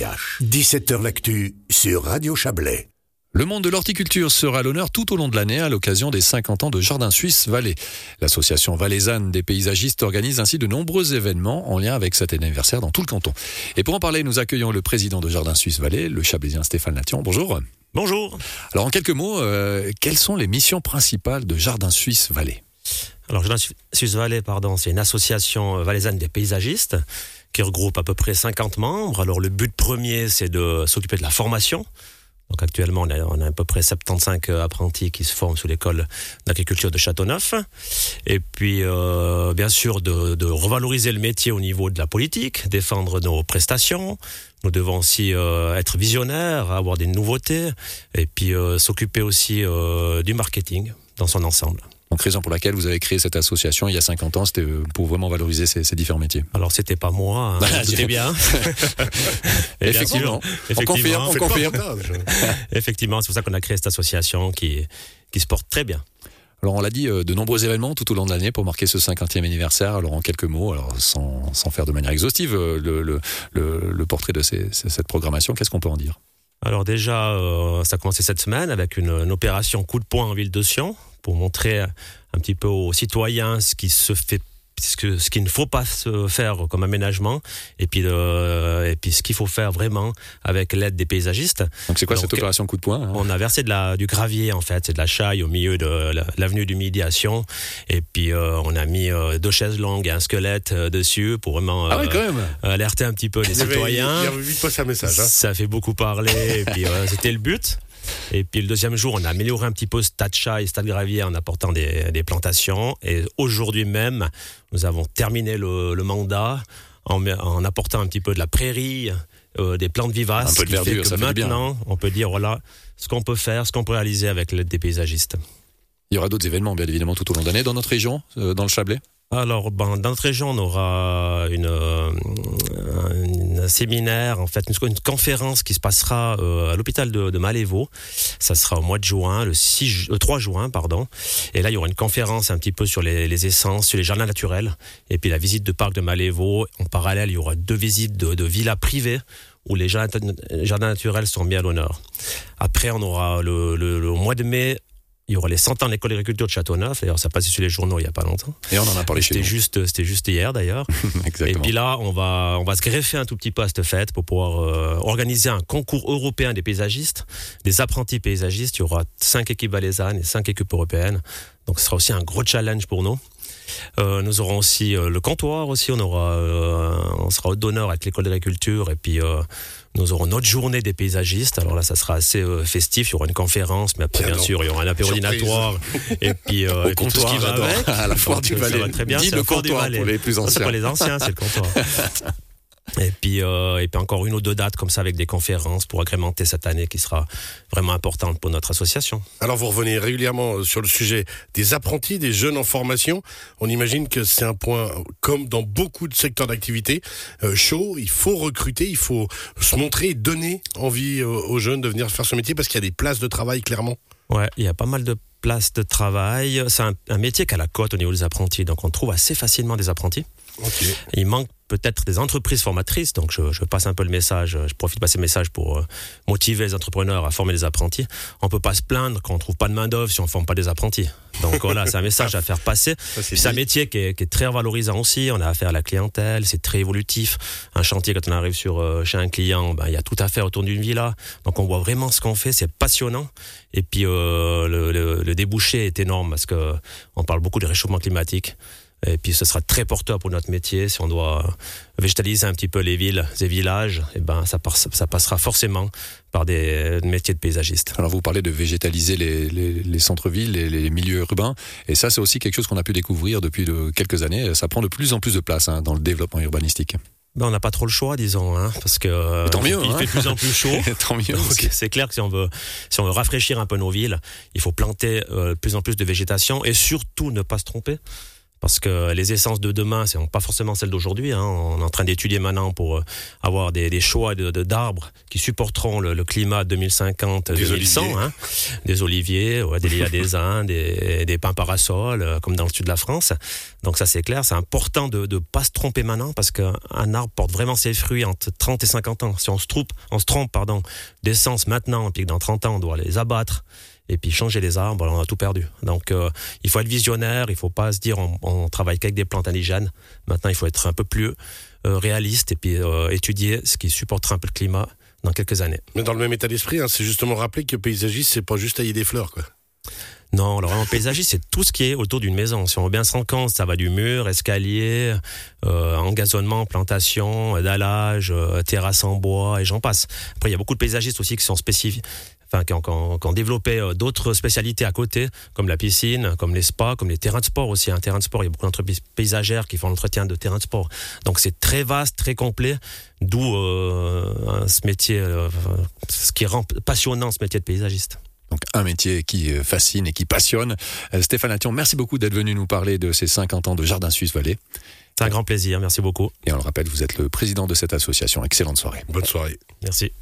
17h L'actu sur Radio Chablais. Le monde de l'horticulture sera à l'honneur tout au long de l'année à l'occasion des 50 ans de Jardin Suisse Valais. L'association valaisanne des paysagistes organise ainsi de nombreux événements en lien avec cet anniversaire dans tout le canton. Et pour en parler, nous accueillons le président de Jardin Suisse Valais, le chablaisien Stéphane Lation. Bonjour. Bonjour. Alors en quelques mots, euh, quelles sont les missions principales de Jardin Suisse Valais Alors Jardin Suisse Valais, pardon, c'est une association valaisanne des paysagistes qui regroupe à peu près 50 membres. Alors le but premier, c'est de s'occuper de la formation. Donc actuellement, on a, on a, à peu près 75 euh, apprentis qui se forment sous l'école d'agriculture de Châteauneuf. Et puis, euh, bien sûr, de, de, revaloriser le métier au niveau de la politique, défendre nos prestations. Nous devons aussi euh, être visionnaires, avoir des nouveautés, et puis euh, s'occuper aussi euh, du marketing dans son ensemble. Donc raison pour laquelle vous avez créé cette association il y a 50 ans, c'était pour vraiment valoriser ces, ces différents métiers. Alors c'était pas moi, hein, c'était bien. effectivement, on confirme, on confirme. effectivement, c'est pour ça qu'on a créé cette association qui, qui se porte très bien. Alors on l'a dit, de nombreux événements tout au long de l'année pour marquer ce 50e anniversaire. Alors en quelques mots, alors sans, sans faire de manière exhaustive le, le, le, le portrait de ces, cette programmation, qu'est-ce qu'on peut en dire? Alors déjà, euh, ça a commencé cette semaine avec une, une, opération coup de poing en ville de Sion pour montrer un petit peu aux citoyens ce qui se fait ce, que, ce qu'il ne faut pas se faire comme aménagement et puis, euh, et puis ce qu'il faut faire vraiment avec l'aide des paysagistes. Donc c'est quoi Donc, cette opération coup de poing hein? On a versé de la, du gravier en fait, c'est de la chaille au milieu de l'avenue du Médiation et puis euh, on a mis euh, deux chaises longues et un squelette euh, dessus pour vraiment ah oui, quand même. alerter un petit peu les citoyens. il y avait vite passé un message. Hein. Ça fait beaucoup parler et puis c'était le but. Et puis le deuxième jour, on a amélioré un petit peu Stade Chat et Stade Gravier en apportant des, des plantations. Et aujourd'hui même, nous avons terminé le, le mandat en, en, apportant un petit peu de la prairie, euh, des plantes vivaces. Un peu de verdure, ça fait maintenant, on peut dire voilà ce qu'on peut faire, ce qu'on peut réaliser avec l'aide des paysagistes. Il y aura d'autres événements, bien évidemment, tout au long de l'année dans notre région, euh, dans le Chablais? Alors, ben, dans notre région, on aura une, euh, un séminaire, en fait, une, une, conférence qui se passera euh, à l'hôpital de, Malévo. Ça sera au mois de juin, le 6, euh, 3 juin, pardon. Et là, il y aura une conférence un petit peu sur les, essences, sur les jardins naturels, et puis la visite de parc de Malévo. En parallèle, il y aura deux visites de, villas privées où les jardins, naturels sont mis à l'honneur. Après, on aura le, le, le mois de mai il y aura les 100 ans de l'école d'agriculture de Châteauneuf. D'ailleurs, ça passait sur les journaux il n'y a pas longtemps. Et on en a parlé chez nous. Juste, c'était juste hier d'ailleurs. Exactement. Et puis là, on va, on va se greffer un tout petit peu à cette fête pour pouvoir euh, organiser un concours européen des paysagistes, des apprentis paysagistes. Il y aura cinq équipes valaisannes et cinq équipes européennes. Donc, ce sera aussi un gros challenge pour nous. Euh, nous aurons aussi euh, le comptoir aussi. On aura, euh, on sera hôte d'honneur avec l'école d'agriculture et puis nous aurons notre journée des paysagistes. Alors là, ça sera assez euh, festif. Il y aura une conférence, mais après, bien, bien sûr, il y aura un apéro dînatoire et puis, euh, et tout ce qui va avec. À la foire du Valais. Ça va très bien. C'est le comptoir pour les plus anciens. C'est pour les anciens, c'est le comptoir. Et puis, euh, et puis encore une ou deux dates comme ça avec des conférences pour agrémenter cette année qui sera vraiment importante pour notre association. Alors vous revenez régulièrement sur le sujet des apprentis, des jeunes en formation. On imagine que c'est un point comme dans beaucoup de secteurs d'activité euh, chaud. Il faut recruter, il faut se montrer, donner envie aux jeunes de venir faire ce métier parce qu'il y a des places de travail clairement. Ouais, il y a pas mal de places de travail. C'est un, un métier qui a la cote au niveau des apprentis, donc on trouve assez facilement des apprentis. Okay. Il manque peut-être des entreprises formatrices, donc je, je, passe un peu le message, je profite de passer le message pour euh, motiver les entrepreneurs à former les apprentis. On peut pas se plaindre quand on trouve pas de main d'œuvre si on forme pas des apprentis. Donc voilà, c'est un message à faire passer. C'est un métier qui est, qui est, très valorisant aussi. On a affaire à la clientèle, c'est très évolutif. Un chantier quand on arrive sur euh, chez un client, ben, il y a tout à faire autour d'une villa. Donc on voit vraiment ce qu'on fait, c'est passionnant. Et puis euh, le, le, le débouché est énorme parce que on parle beaucoup du réchauffement climatique. Et puis ce sera très porteur pour notre métier. Si on doit végétaliser un petit peu les villes et villages, et ben ça, passe, ça passera forcément par des métiers de paysagistes. Alors vous parlez de végétaliser les, les, les centres-villes, les, les, milieux urbains, et ça c'est aussi quelque chose qu'on a pu découvrir depuis de quelques années. Ça prend de plus en plus de place hein, dans le développement urbanistique. Ben, on n'a pas trop le choix, disons, hein, parce que tant mieux, il hein. fait de plus en plus chaud. tant mieux. C'est clair que si on veut, si on veut rafraîchir un peu nos villes, il faut planter euh, de plus en plus de végétation et surtout ne pas se tromper parce que les essences de demain, c'est pas forcément celles d'aujourd'hui. Hein. On est en train d'étudier maintenant pour euh, avoir des, des choix d'arbres de, d'arbres qui supporteront le, le climat 2050, Des 2100. oliviers. Hein. Des oliviers, ouais, des lilas des Indes, des, des pins parasols, euh, comme dans le sud de la France. Donc ça c'est clair, c'est important de ne pas se tromper maintenant parce qu'un arbre porte vraiment ses fruits entre 30 et 50 ans. Si on se trompe, on se trompe pardon, d'essence maintenant, puis que dans 30 ans on doit les abattre et puis changer les arbres, on a tout perdu. Donc euh, il faut être visionnaire, il faut pas se dire on, on travaille qu'avec des plantes indigènes. Maintenant il faut être un peu plus euh, réaliste et puis euh, étudier ce qui supportera un peu le climat dans quelques années. Mais dans le même état d'esprit, hein, c'est justement rappeler que paysagiste, c'est pas juste tailler des fleurs, quoi. Non, alors en paysagiste, c'est tout ce qui est autour d'une maison. Si on veut bien se rendre compte, ça va du mur, escalier, euh, engazonnement, plantation, dallage, euh, terrasse en bois, et j'en passe. Après, il y a beaucoup de paysagistes aussi qui sont spécifiques. Enfin, qui ont développé euh, d'autres spécialités à côté, comme la piscine, comme les spas, comme les terrains de sport aussi. Un terrain de sport, il y a beaucoup d'entreprises paysagères qui font l'entretien de terrains de sport. Donc c'est très vaste, très complet, d'où euh, ce métier, euh, ce qui rend passionnant ce métier de paysagiste. Donc un métier qui euh, fascine et qui passionne. Euh, Stéphane Attion, merci beaucoup d'être venu nous parler de ces 50 ans de Jardin Suisse Vallée. C'est un grand plaisir, merci beaucoup. Et on le rappelle, vous êtes le président de cette association. Excellente soirée. Bonne soirée. Merci.